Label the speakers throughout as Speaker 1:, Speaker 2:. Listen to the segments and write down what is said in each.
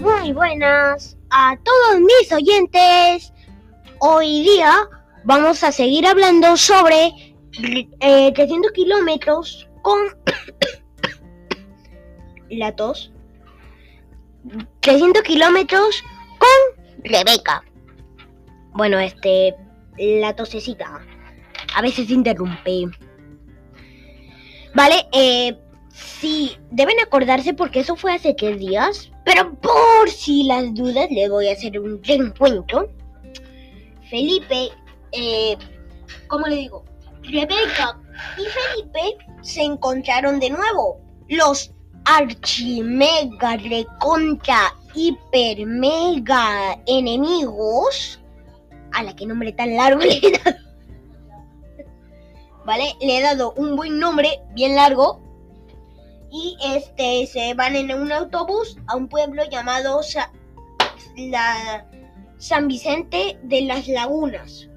Speaker 1: Muy buenas a todos mis oyentes. Hoy día vamos a seguir hablando sobre eh, 300 kilómetros con la tos. 300 kilómetros con Rebeca. Bueno, este, la tosecita. A veces interrumpe. Vale, eh, sí, deben acordarse porque eso fue hace tres días. Pero por si las dudas, le voy a hacer un reencuentro. Felipe, eh, ¿cómo le digo? Rebeca y Felipe se encontraron de nuevo. Los archimega recontra hiper mega enemigos. A la que nombre tan largo le he dado. ¿Vale? Le he dado un buen nombre, bien largo. Y este se van en un autobús a un pueblo llamado la San Vicente de las Lagunas.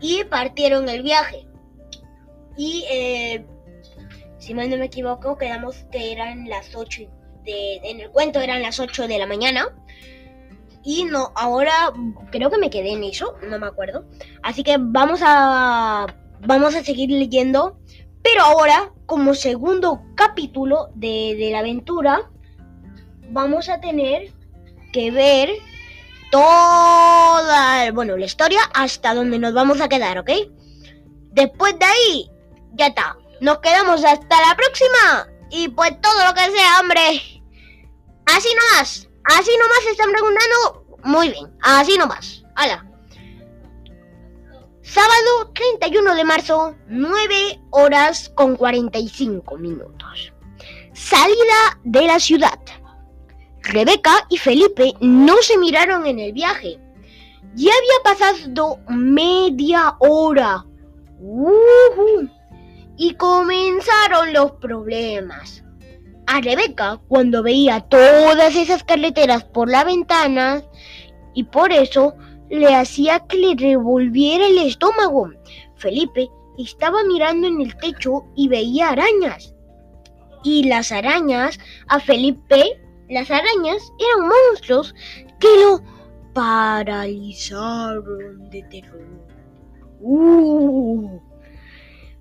Speaker 1: Y partieron el viaje. Y eh, si mal no me equivoco, quedamos que eran las 8 de, en el cuento eran las 8 de la mañana. Y no, ahora creo que me quedé en eso, no me acuerdo. Así que vamos a vamos a seguir leyendo. Pero ahora, como segundo capítulo de, de la aventura, vamos a tener que ver toda, bueno, la historia hasta donde nos vamos a quedar, ¿ok? Después de ahí, ya está. Nos quedamos hasta la próxima. Y pues todo lo que sea, hombre. Así nomás. Así nomás se están preguntando. Muy bien. Así nomás. Hala. Sábado 31 de marzo, 9 horas con 45 minutos. Salida de la ciudad. Rebeca y Felipe no se miraron en el viaje. Ya había pasado media hora. Ujú. Y comenzaron los problemas. A Rebeca, cuando veía todas esas carreteras por la ventana, y por eso le hacía que le revolviera el estómago. Felipe estaba mirando en el techo y veía arañas. Y las arañas, a Felipe, las arañas eran monstruos que lo paralizaron de terror. Uh.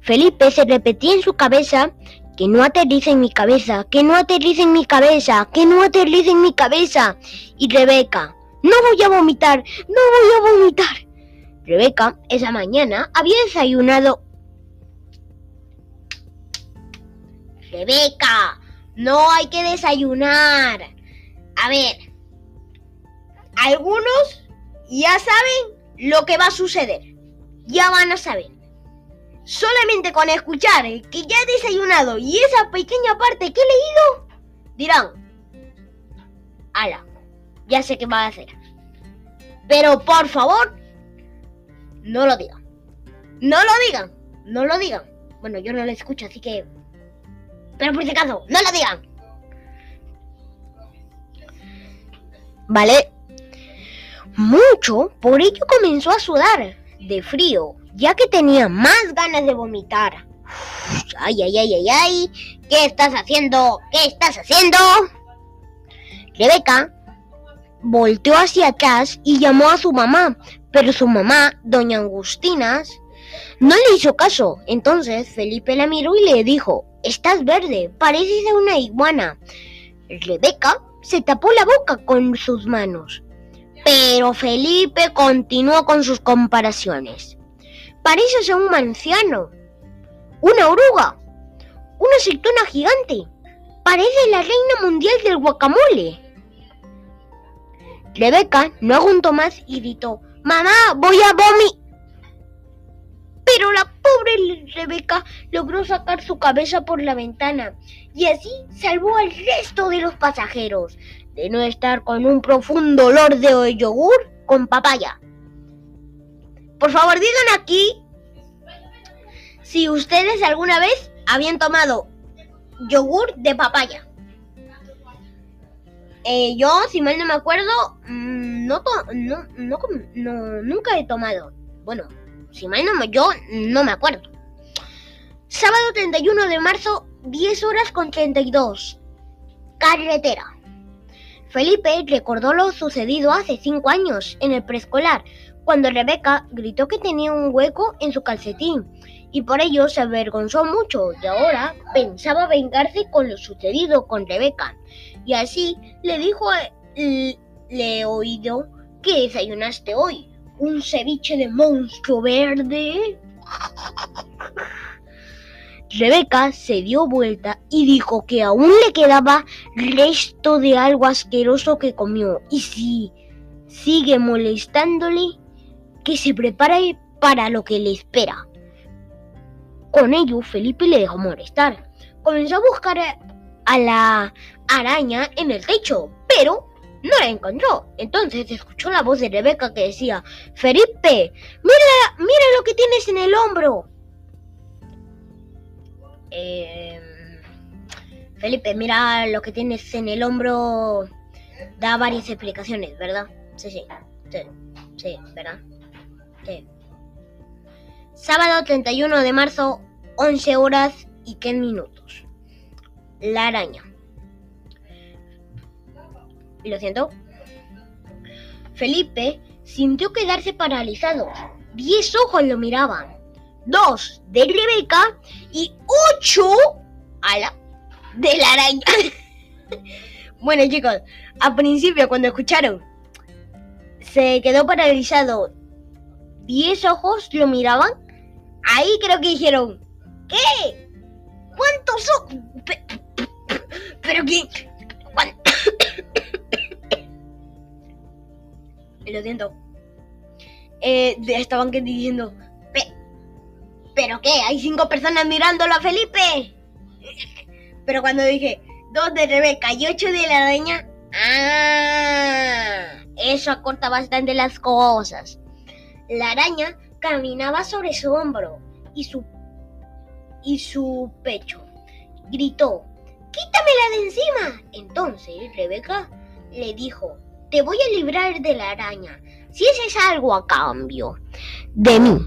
Speaker 1: Felipe se repetía en su cabeza que no aterriza en mi cabeza, que no aterriza en mi cabeza, que no aterriza en mi cabeza. Y Rebeca, no voy a vomitar, no voy a vomitar. Rebeca esa mañana había desayunado. Rebeca, no hay que desayunar. A ver, algunos ya saben lo que va a suceder. Ya van a saber. Solamente con escuchar que ya he desayunado y esa pequeña parte que he leído, dirán, ala, ya sé qué va a hacer. Pero por favor, no lo digan. No lo digan. No lo digan. Bueno, yo no lo escucho, así que... Pero por si acaso, no lo digan. ¿Vale? Mucho, por ello comenzó a sudar de frío, ya que tenía más ganas de vomitar. Ay, ay, ay, ay, ay. ¿Qué estás haciendo? ¿Qué estás haciendo? Rebeca volteó hacia atrás y llamó a su mamá, pero su mamá, doña Angustinas, no le hizo caso. Entonces Felipe la miró y le dijo, estás verde, pareces una iguana. Rebeca se tapó la boca con sus manos, pero Felipe continuó con sus comparaciones. Pareces a un manciano, una oruga, una aceituna gigante. Parece la reina mundial del guacamole. Rebeca no aguantó más y gritó, Mamá, voy a vomi. Pero la pobre Rebeca logró sacar su cabeza por la ventana y así salvó al resto de los pasajeros de no estar con un profundo olor de yogur con papaya. Por favor, digan aquí si ustedes alguna vez habían tomado yogur de papaya. Eh, yo, si mal no me acuerdo, mm, no, no, no, no- nunca he tomado. Bueno, si mal no me, yo no me acuerdo. Sábado 31 de marzo, 10 horas con 32. Carretera. Felipe recordó lo sucedido hace cinco años en el preescolar, cuando Rebeca gritó que tenía un hueco en su calcetín y por ello se avergonzó mucho y ahora pensaba vengarse con lo sucedido con Rebeca. Y así le dijo, le he oído que desayunaste hoy, un ceviche de monstruo verde. Rebeca se dio vuelta y dijo que aún le quedaba resto de algo asqueroso que comió y si sigue molestándole, que se prepare para lo que le espera. Con ello, Felipe le dejó molestar. Comenzó a buscar a la araña en el techo, pero no la encontró. Entonces escuchó la voz de Rebeca que decía, Felipe, mira, mira lo que tienes en el hombro. Em, Felipe, mira lo que tienes en el hombro. Da varias explicaciones, ¿verdad? Sí, sí, sí, sí, ¿verdad? Sí. Sábado 31 de marzo, 11 horas y 10 minutos. La araña. Lo siento. Felipe sintió quedarse paralizado. Diez ojos lo miraban. Dos de Rebeca y ocho a la de la araña. bueno chicos, al principio cuando escucharon, se quedó paralizado. Diez ojos lo miraban. Ahí creo que dijeron, ¿qué? ¿Cuántos ojos? Lo siento. Eh, estaban diciendo, ¿pero qué? Hay cinco personas mirándolo a Felipe. Pero cuando dije, dos de Rebeca y ocho de la araña, ah, eso acorta bastante las cosas. La araña caminaba sobre su hombro y su, y su pecho. Gritó, ¡quítamela de encima! Entonces Rebeca le dijo, te voy a librar de la araña si es algo a cambio de mí.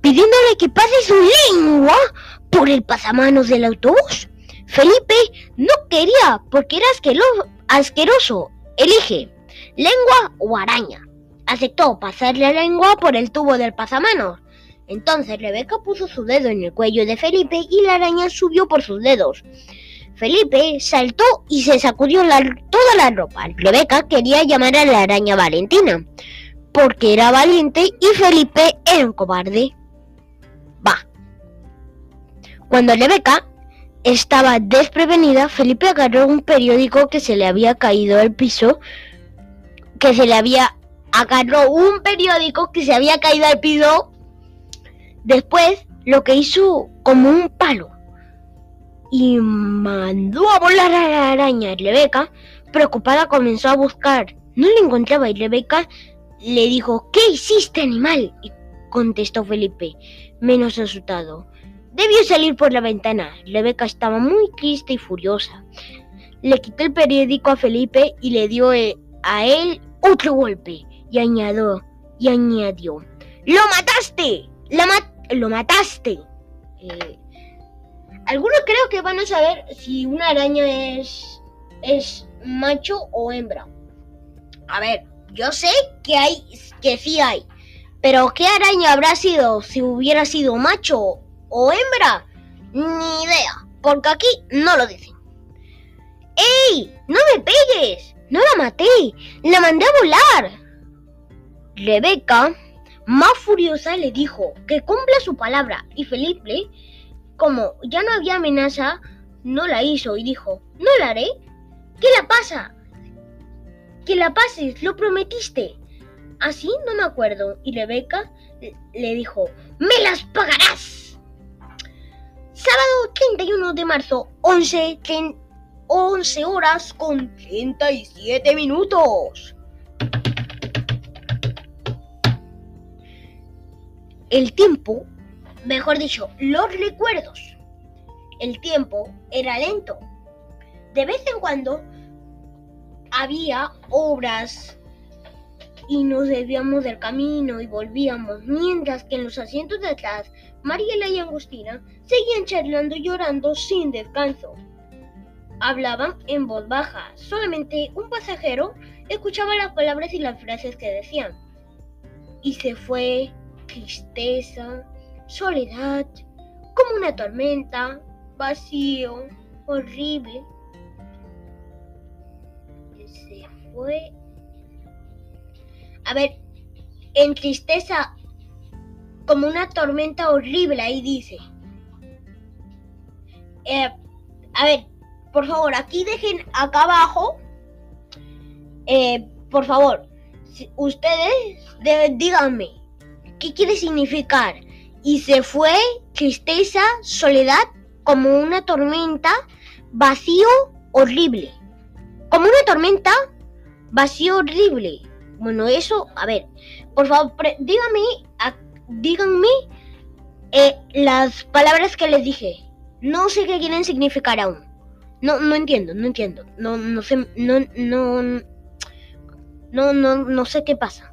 Speaker 1: Pidiéndole que pase su lengua por el pasamanos del autobús. Felipe no quería porque era asqueroso. Elige, lengua o araña. Aceptó pasarle la lengua por el tubo del pasamanos. Entonces Rebeca puso su dedo en el cuello de Felipe y la araña subió por sus dedos. Felipe saltó y se sacudió toda la ropa. Rebeca quería llamar a la araña Valentina, porque era valiente y Felipe era un cobarde. Va. Cuando Rebeca estaba desprevenida, Felipe agarró un periódico que se le había caído al piso, que se le había agarró un periódico que se había caído al piso. Después lo que hizo como un palo y mandó a volar a la araña. Rebeca, preocupada, comenzó a buscar. No la encontraba y Rebeca le dijo, ¿qué hiciste, animal? Y contestó Felipe, menos asustado. Debió salir por la ventana. Rebeca estaba muy triste y furiosa. Le quitó el periódico a Felipe y le dio eh, a él otro golpe. Y añadió, y añadió, ¡Lo mataste! ¡Lo mataste! Eh, algunos creo que van a saber si una araña es, es macho o hembra. A ver, yo sé que hay, que sí hay. Pero ¿qué araña habrá sido si hubiera sido macho o hembra? Ni idea, porque aquí no lo dicen. ¡Ey! ¡No me pegues! No la maté, la mandé a volar. Rebeca, más furiosa, le dijo que cumpla su palabra y Felipe como ya no había amenaza, no la hizo y dijo, no la haré. ¿Qué la pasa? Que la pases, lo prometiste. Así no me acuerdo. Y Rebeca le dijo, me las pagarás. Sábado 31 de marzo, 11, 11 horas con 37 minutos. El tiempo mejor dicho, los recuerdos. El tiempo era lento. De vez en cuando había obras y nos desviamos del camino y volvíamos, mientras que en los asientos de atrás, Mariela y Agustina seguían charlando y llorando sin descanso. hablaban en voz baja. Solamente un pasajero escuchaba las palabras y las frases que decían. Y se fue tristeza, soledad, como una tormenta, vacío, horrible. Se fue. A ver, en tristeza, como una tormenta horrible, ahí dice. Eh, a ver, por favor, aquí dejen acá abajo. Eh, por favor, ustedes díganme qué quiere significar. Y se fue tristeza, soledad, como una tormenta, vacío, horrible. Como una tormenta, vacío, horrible. Bueno, eso, a ver, por favor, díganme, díganme eh, las palabras que les dije. No sé qué quieren significar aún. No, no entiendo, no entiendo. No, no sé, no, no, no, no, no sé qué pasa.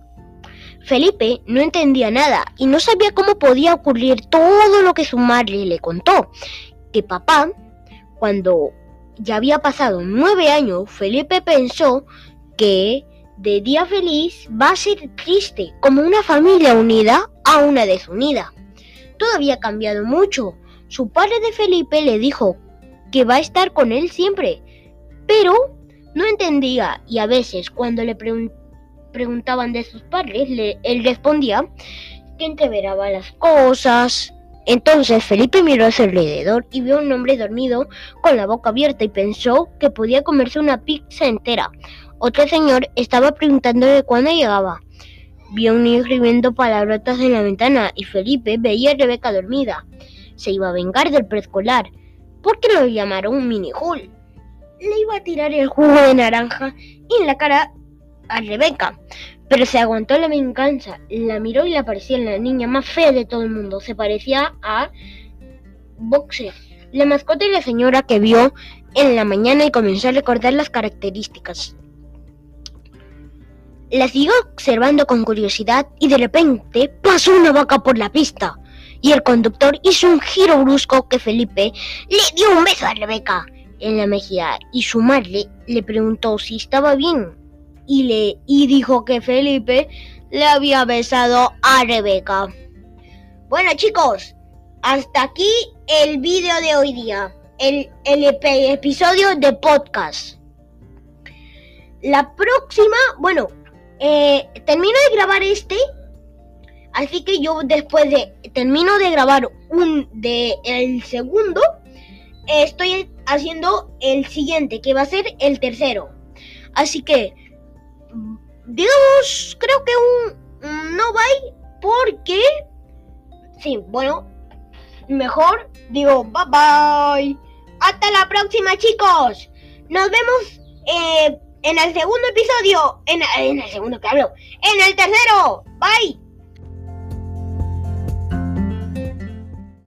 Speaker 1: Felipe no entendía nada y no sabía cómo podía ocurrir todo lo que su madre le contó. Que papá, cuando ya había pasado nueve años, Felipe pensó que de día feliz va a ser triste, como una familia unida a una desunida. Todo había cambiado mucho. Su padre de Felipe le dijo que va a estar con él siempre, pero no entendía y a veces cuando le preguntaban de sus padres, él respondía que entreveraba las cosas. Entonces Felipe miró a su alrededor y vio a un hombre dormido con la boca abierta y pensó que podía comerse una pizza entera. Otro señor estaba preguntándole cuándo llegaba. Vio a un niño escribiendo palabrotas en la ventana y Felipe veía a Rebeca dormida. Se iba a vengar del preescolar porque lo llamaron mini Hall. Le iba a tirar el jugo de naranja en la cara a Rebeca, pero se aguantó la venganza, la miró y le parecía la niña más fea de todo el mundo. Se parecía a Boxer, la mascota y la señora que vio en la mañana y comenzó a recordar las características. La siguió observando con curiosidad y de repente pasó una vaca por la pista y el conductor hizo un giro brusco que Felipe le dio un beso a Rebeca en la mejilla y su madre le preguntó si estaba bien y le y dijo que Felipe le había besado a Rebeca. Bueno chicos, hasta aquí el vídeo de hoy día, el, el episodio de podcast. La próxima, bueno, eh, termino de grabar este Así que yo después de termino de grabar un de el segundo, estoy haciendo el siguiente, que va a ser el tercero. Así que digamos, creo que un, no bye porque sí, bueno, mejor digo bye bye. Hasta la próxima, chicos. Nos vemos eh, en el segundo episodio. En, en el segundo que hablo. En el tercero. Bye.